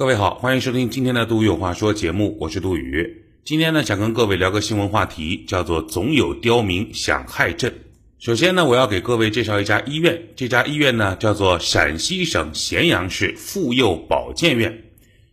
各位好，欢迎收听今天的杜宇有话说节目，我是杜宇。今天呢，想跟各位聊个新闻话题，叫做“总有刁民想害朕”。首先呢，我要给各位介绍一家医院，这家医院呢叫做陕西省咸阳市妇幼保健院。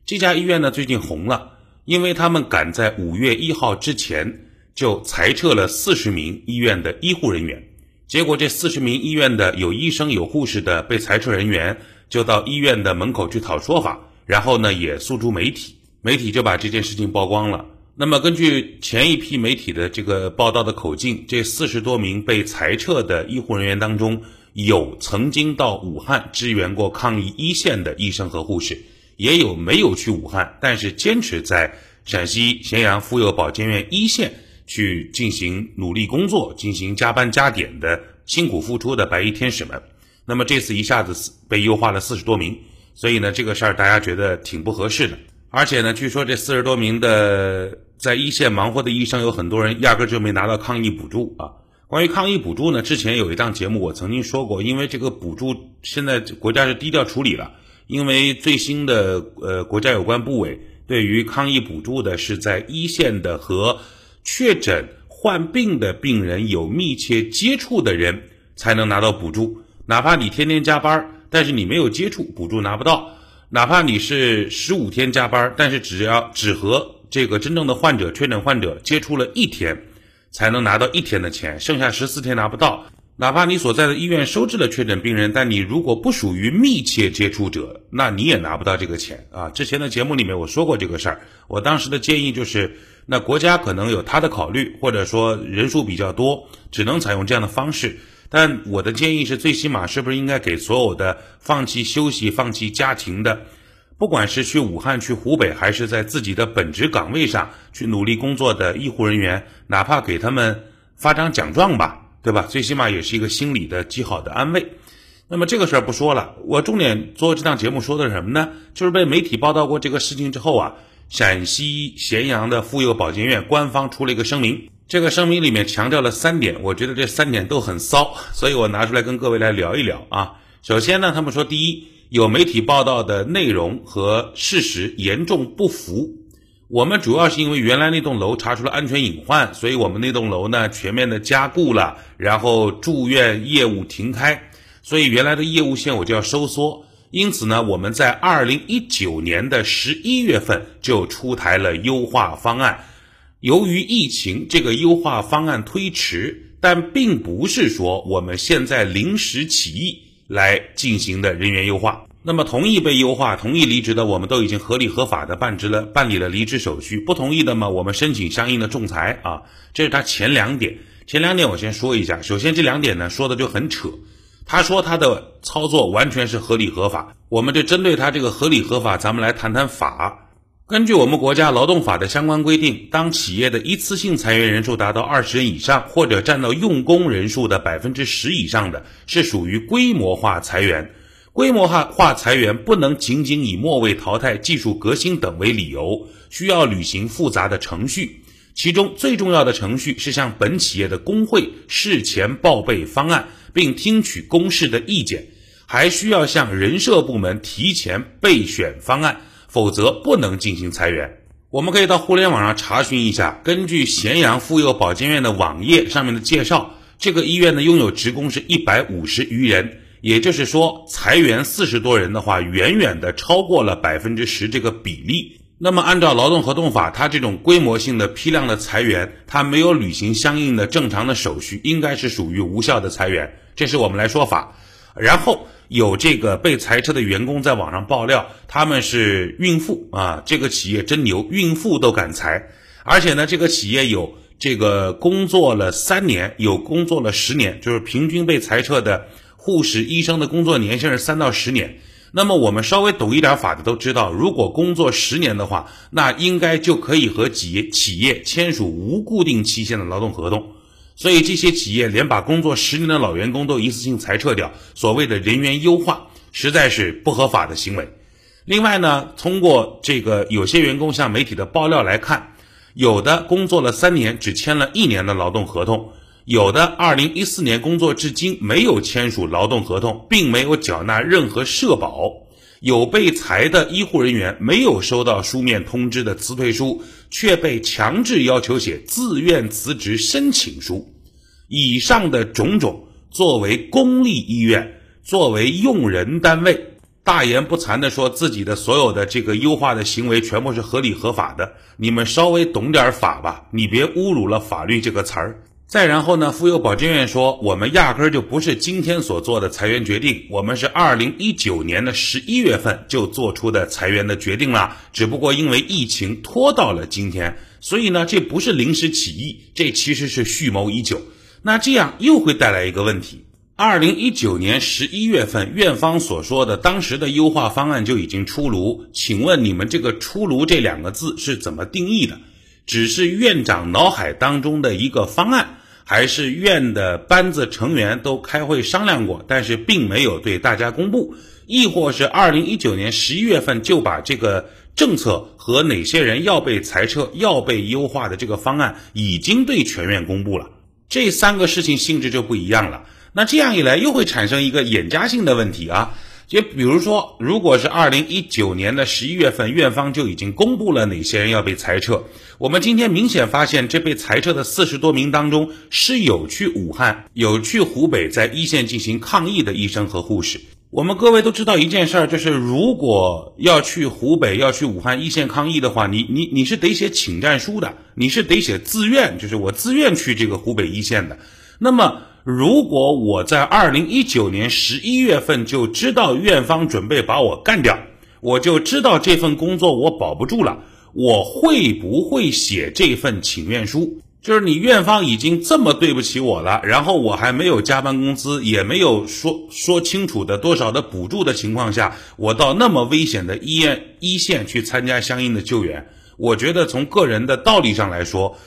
这家医院呢最近红了，因为他们赶在五月一号之前就裁撤了四十名医院的医护人员。结果这四十名医院的有医生有护士的被裁撤人员，就到医院的门口去讨说法，然后呢也诉诸媒体，媒体就把这件事情曝光了。那么根据前一批媒体的这个报道的口径，这四十多名被裁撤的医护人员当中，有曾经到武汉支援过抗疫一线的医生和护士，也有没有去武汉，但是坚持在陕西咸阳妇幼保健院一线。去进行努力工作、进行加班加点的辛苦付出的白衣天使们，那么这次一下子被优化了四十多名，所以呢，这个事儿大家觉得挺不合适的。而且呢，据说这四十多名的在一线忙活的医生，有很多人压根就没拿到抗疫补助啊。关于抗疫补助呢，之前有一档节目我曾经说过，因为这个补助现在国家是低调处理了，因为最新的呃国家有关部委对于抗疫补助的是在一线的和。确诊患病的病人有密切接触的人才能拿到补助，哪怕你天天加班，但是你没有接触，补助拿不到；哪怕你是十五天加班，但是只要只和这个真正的患者、确诊患者接触了一天，才能拿到一天的钱，剩下十四天拿不到。哪怕你所在的医院收治了确诊病人，但你如果不属于密切接触者，那你也拿不到这个钱啊！之前的节目里面我说过这个事儿，我当时的建议就是，那国家可能有他的考虑，或者说人数比较多，只能采用这样的方式。但我的建议是，最起码是不是应该给所有的放弃休息、放弃家庭的，不管是去武汉、去湖北，还是在自己的本职岗位上去努力工作的医护人员，哪怕给他们发张奖状吧。对吧？最起码也是一个心理的极好的安慰。那么这个事儿不说了，我重点做这档节目说的是什么呢？就是被媒体报道过这个事情之后啊，陕西咸阳的妇幼保健院官方出了一个声明，这个声明里面强调了三点，我觉得这三点都很骚，所以我拿出来跟各位来聊一聊啊。首先呢，他们说第一，有媒体报道的内容和事实严重不符。我们主要是因为原来那栋楼查出了安全隐患，所以我们那栋楼呢全面的加固了，然后住院业务停开，所以原来的业务线我就要收缩。因此呢，我们在二零一九年的十一月份就出台了优化方案。由于疫情，这个优化方案推迟，但并不是说我们现在临时起意来进行的人员优化。那么同意被优化、同意离职的，我们都已经合理合法的办职了、办理了离职手续；不同意的嘛，我们申请相应的仲裁啊。这是他前两点，前两点我先说一下。首先这两点呢，说的就很扯。他说他的操作完全是合理合法，我们就针对他这个合理合法，咱们来谈谈法。根据我们国家劳动法的相关规定，当企业的一次性裁员人数达到二十人以上，或者占到用工人数的百分之十以上的，是属于规模化裁员。规模化化裁员不能仅仅以末位淘汰、技术革新等为理由，需要履行复杂的程序。其中最重要的程序是向本企业的工会事前报备方案，并听取公示的意见，还需要向人社部门提前备选方案，否则不能进行裁员。我们可以到互联网上查询一下，根据咸阳妇幼保健院的网页上面的介绍，这个医院呢拥有职工是一百五十余人。也就是说，裁员四十多人的话，远远的超过了百分之十这个比例。那么，按照劳动合同法，它这种规模性的批量的裁员，它没有履行相应的正常的手续，应该是属于无效的裁员。这是我们来说法。然后有这个被裁撤的员工在网上爆料，他们是孕妇啊，这个企业真牛，孕妇都敢裁。而且呢，这个企业有这个工作了三年，有工作了十年，就是平均被裁撤的。护士、医生的工作年限是三到十年。那么我们稍微懂一点法的都知道，如果工作十年的话，那应该就可以和企业企业签署无固定期限的劳动合同。所以这些企业连把工作十年的老员工都一次性裁撤掉，所谓的人员优化，实在是不合法的行为。另外呢，通过这个有些员工向媒体的爆料来看，有的工作了三年，只签了一年的劳动合同。有的，二零一四年工作至今没有签署劳动合同，并没有缴纳任何社保。有被裁的医护人员没有收到书面通知的辞退书，却被强制要求写自愿辞职申请书。以上的种种，作为公立医院，作为用人单位。大言不惭地说自己的所有的这个优化的行为全部是合理合法的，你们稍微懂点法吧，你别侮辱了法律这个词儿。再然后呢，妇幼保健院说，我们压根儿就不是今天所做的裁员决定，我们是二零一九年的十一月份就做出的裁员的决定了，只不过因为疫情拖到了今天，所以呢，这不是临时起意，这其实是蓄谋已久。那这样又会带来一个问题。二零一九年十一月份，院方所说的当时的优化方案就已经出炉。请问你们这个“出炉”这两个字是怎么定义的？只是院长脑海当中的一个方案，还是院的班子成员都开会商量过，但是并没有对大家公布？亦或是二零一九年十一月份就把这个政策和哪些人要被裁撤、要被优化的这个方案已经对全院公布了？这三个事情性质就不一样了。那这样一来，又会产生一个眼加性的问题啊！就比如说，如果是二零一九年的十一月份，院方就已经公布了哪些人要被裁撤，我们今天明显发现，这被裁撤的四十多名当中，是有去武汉、有去湖北在一线进行抗疫的医生和护士。我们各位都知道一件事儿，就是如果要去湖北、要去武汉一线抗疫的话，你你你是得写请战书的，你是得写自愿，就是我自愿去这个湖北一线的。那么，如果我在二零一九年十一月份就知道院方准备把我干掉，我就知道这份工作我保不住了，我会不会写这份请愿书？就是你院方已经这么对不起我了，然后我还没有加班工资，也没有说说清楚的多少的补助的情况下，我到那么危险的医院一线去参加相应的救援，我觉得从个人的道理上来说，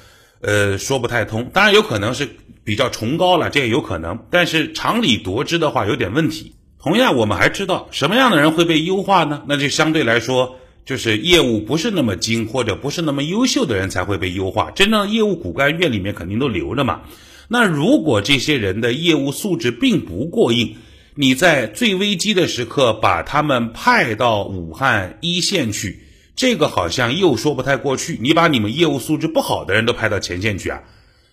呃，说不太通。当然有可能是。比较崇高了，这也有可能，但是常理夺之的话有点问题。同样，我们还知道什么样的人会被优化呢？那就相对来说，就是业务不是那么精或者不是那么优秀的人才会被优化。真正的业务骨干院里面肯定都留着嘛。那如果这些人的业务素质并不过硬，你在最危机的时刻把他们派到武汉一线去，这个好像又说不太过去。你把你们业务素质不好的人都派到前线去啊？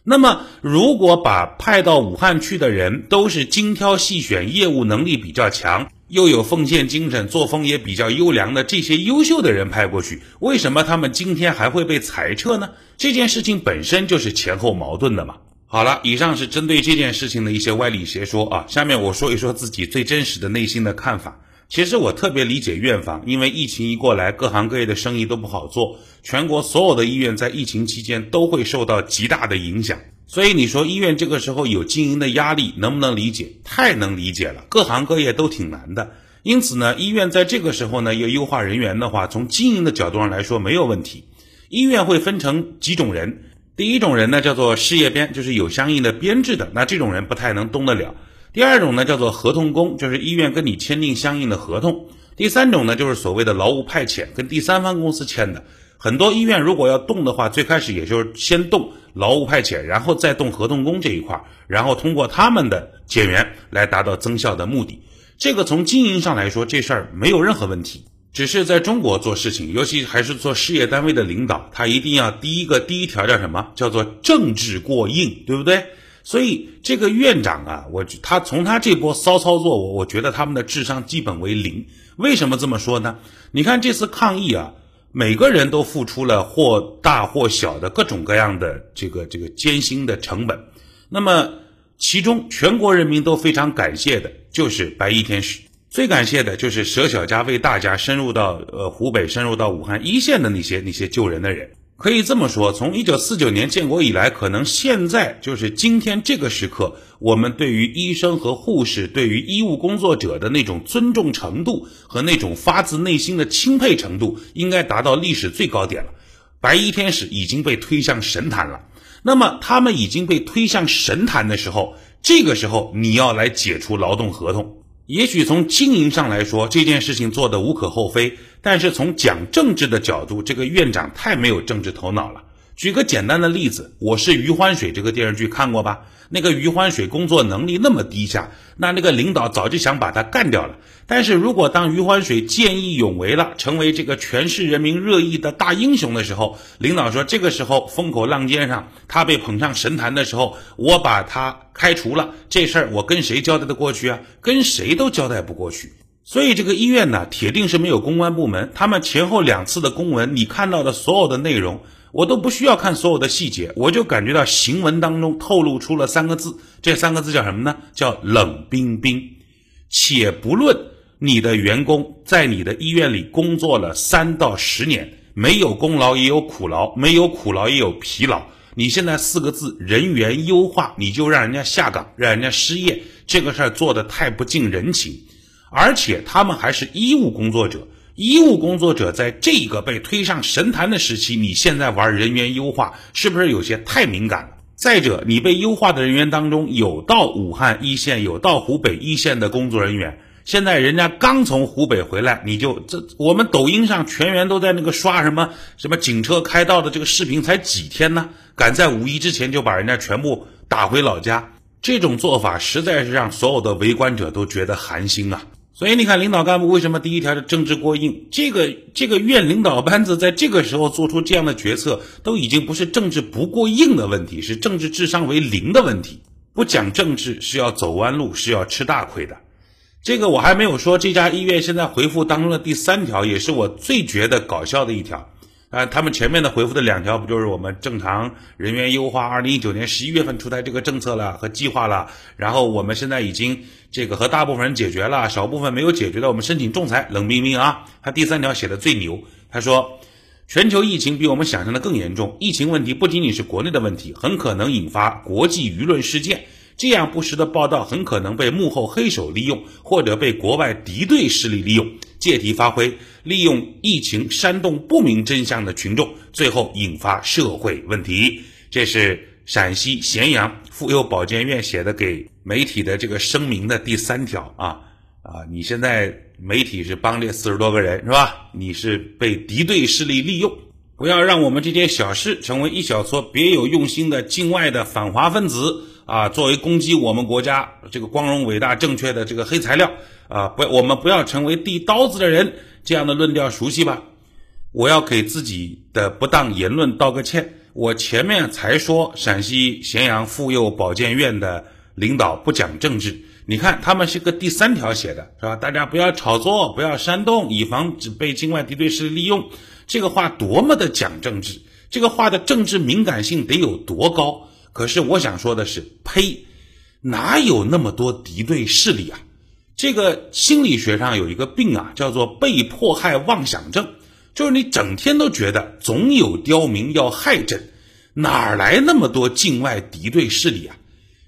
那么，如果把派到武汉去的人都是精挑细选、业务能力比较强、又有奉献精神、作风也比较优良的这些优秀的人派过去，为什么他们今天还会被裁撤呢？这件事情本身就是前后矛盾的嘛。好了，以上是针对这件事情的一些歪理邪说啊。下面我说一说自己最真实的内心的看法。其实我特别理解院方，因为疫情一过来，各行各业的生意都不好做，全国所有的医院在疫情期间都会受到极大的影响。所以你说医院这个时候有经营的压力，能不能理解？太能理解了，各行各业都挺难的。因此呢，医院在这个时候呢要优化人员的话，从经营的角度上来说没有问题。医院会分成几种人，第一种人呢叫做事业编，就是有相应的编制的，那这种人不太能动得了。第二种呢叫做合同工，就是医院跟你签订相应的合同。第三种呢就是所谓的劳务派遣，跟第三方公司签的。很多医院如果要动的话，最开始也就是先动劳务派遣，然后再动合同工这一块，然后通过他们的减员来达到增效的目的。这个从经营上来说，这事儿没有任何问题。只是在中国做事情，尤其还是做事业单位的领导，他一定要第一个第一条叫什么？叫做政治过硬，对不对？所以这个院长啊，我他从他这波骚操作，我我觉得他们的智商基本为零。为什么这么说呢？你看这次抗议啊，每个人都付出了或大或小的各种各样的这个这个艰辛的成本。那么其中全国人民都非常感谢的就是白衣天使，最感谢的就是舍小家为大家深入到呃湖北、深入到武汉一线的那些那些救人的人。可以这么说，从一九四九年建国以来，可能现在就是今天这个时刻，我们对于医生和护士、对于医务工作者的那种尊重程度和那种发自内心的钦佩程度，应该达到历史最高点了。白衣天使已经被推向神坛了。那么他们已经被推向神坛的时候，这个时候你要来解除劳动合同。也许从经营上来说，这件事情做得无可厚非，但是从讲政治的角度，这个院长太没有政治头脑了。举个简单的例子，《我是余欢水》这个电视剧看过吧？那个余欢水工作能力那么低下，那那个领导早就想把他干掉了。但是如果当余欢水见义勇为了，成为这个全市人民热议的大英雄的时候，领导说这个时候风口浪尖上，他被捧上神坛的时候，我把他开除了，这事儿我跟谁交代的过去啊？跟谁都交代不过去。所以这个医院呢，铁定是没有公关部门，他们前后两次的公文，你看到的所有的内容。我都不需要看所有的细节，我就感觉到行文当中透露出了三个字，这三个字叫什么呢？叫冷冰冰。且不论你的员工在你的医院里工作了三到十年，没有功劳也有苦劳，没有苦劳也有疲劳。你现在四个字人员优化，你就让人家下岗，让人家失业，这个事儿做的太不近人情，而且他们还是医务工作者。医务工作者在这个被推上神坛的时期，你现在玩人员优化，是不是有些太敏感了？再者，你被优化的人员当中，有到武汉一线、有到湖北一线的工作人员，现在人家刚从湖北回来，你就这我们抖音上全员都在那个刷什么什么警车开道的这个视频，才几天呢？赶在五一之前就把人家全部打回老家，这种做法实在是让所有的围观者都觉得寒心啊！所以你看，领导干部为什么第一条是政治过硬？这个这个院领导班子在这个时候做出这样的决策，都已经不是政治不过硬的问题，是政治智商为零的问题。不讲政治是要走弯路，是要吃大亏的。这个我还没有说，这家医院现在回复当中的第三条，也是我最觉得搞笑的一条。啊，他们前面的回复的两条不就是我们正常人员优化，二零一九年十一月份出台这个政策了和计划了，然后我们现在已经这个和大部分人解决了，少部分没有解决的，我们申请仲裁。冷冰冰啊，他第三条写的最牛，他说，全球疫情比我们想象的更严重，疫情问题不仅仅是国内的问题，很可能引发国际舆论事件。这样不实的报道很可能被幕后黑手利用，或者被国外敌对势力利用，借题发挥，利用疫情煽动不明真相的群众，最后引发社会问题。这是陕西咸阳妇幼保健院写的给媒体的这个声明的第三条啊啊！你现在媒体是帮这四十多个人是吧？你是被敌对势力利用，不要让我们这件小事成为一小撮别有用心的境外的反华分子。啊，作为攻击我们国家这个光荣、伟大、正确的这个黑材料啊，不，我们不要成为递刀子的人，这样的论调熟悉吧？我要给自己的不当言论道个歉。我前面才说陕西咸阳妇幼保健院的领导不讲政治，你看他们是个第三条写的，是吧？大家不要炒作，不要煽动，以防止被境外敌对势力利用。这个话多么的讲政治，这个话的政治敏感性得有多高？可是我想说的是，呸，哪有那么多敌对势力啊？这个心理学上有一个病啊，叫做被迫害妄想症，就是你整天都觉得总有刁民要害朕，哪来那么多境外敌对势力啊？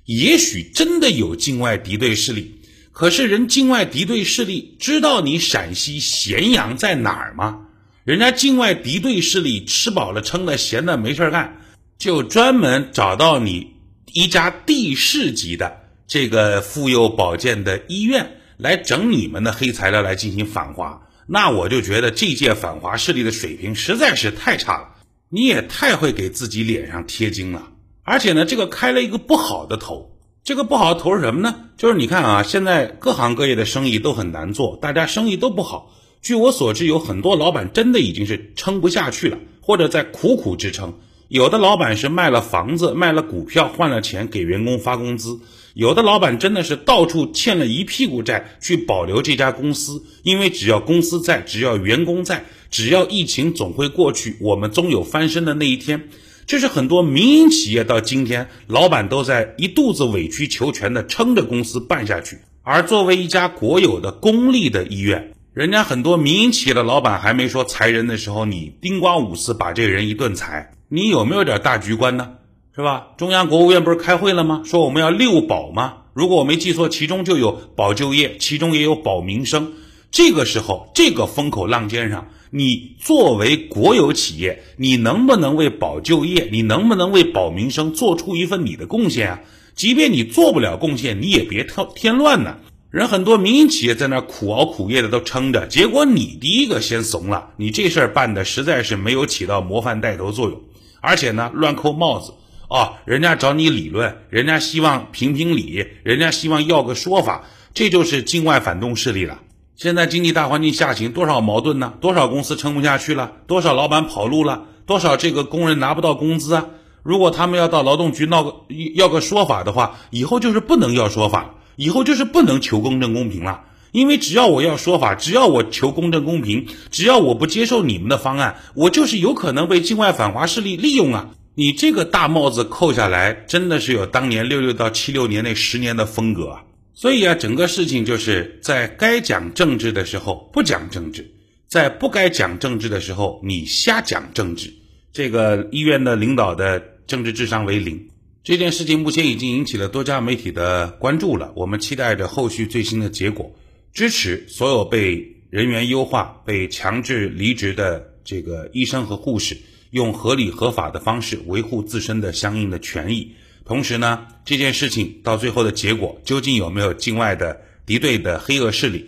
也许真的有境外敌对势力，可是人境外敌对势力知道你陕西咸阳在哪儿吗？人家境外敌对势力吃饱了撑的，闲的没事干。就专门找到你一家地市级的这个妇幼保健的医院来整你们的黑材料来进行反华，那我就觉得这届反华势力的水平实在是太差了。你也太会给自己脸上贴金了，而且呢，这个开了一个不好的头。这个不好的头是什么呢？就是你看啊，现在各行各业的生意都很难做，大家生意都不好。据我所知，有很多老板真的已经是撑不下去了，或者在苦苦支撑。有的老板是卖了房子、卖了股票换了钱给员工发工资，有的老板真的是到处欠了一屁股债去保留这家公司，因为只要公司在，只要员工在，只要疫情总会过去，我们终有翻身的那一天。这是很多民营企业到今天，老板都在一肚子委曲求全的撑着公司办下去，而作为一家国有的公立的医院，人家很多民营企业的老板还没说裁人的时候，你叮咣五四把这个人一顿裁。你有没有点大局观呢？是吧？中央国务院不是开会了吗？说我们要六保吗？如果我没记错，其中就有保就业，其中也有保民生。这个时候，这个风口浪尖上，你作为国有企业，你能不能为保就业，你能不能为保民生做出一份你的贡献啊？即便你做不了贡献，你也别添添乱呢。人很多民营企业在那苦熬苦业的都撑着，结果你第一个先怂了，你这事儿办的实在是没有起到模范带头作用。而且呢，乱扣帽子，啊，人家找你理论，人家希望评评理，人家希望要个说法，这就是境外反动势力了。现在经济大环境下行，多少矛盾呢？多少公司撑不下去了？多少老板跑路了？多少这个工人拿不到工资啊？如果他们要到劳动局闹个要个说法的话，以后就是不能要说法，以后就是不能求公正公平了。因为只要我要说法，只要我求公正公平，只要我不接受你们的方案，我就是有可能被境外反华势力利用啊！你这个大帽子扣下来，真的是有当年六六到七六年那十年的风格啊！所以啊，整个事情就是在该讲政治的时候不讲政治，在不该讲政治的时候你瞎讲政治。这个医院的领导的政治智商为零，这件事情目前已经引起了多家媒体的关注了。我们期待着后续最新的结果，支持所有被人员优化、被强制离职的这个医生和护士，用合理合法的方式维护自身的相应的权益。同时呢，这件事情到最后的结果究竟有没有境外的敌对的黑恶势力？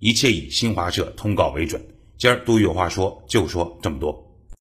一切以新华社通告为准。今儿都有话说，就说这么多。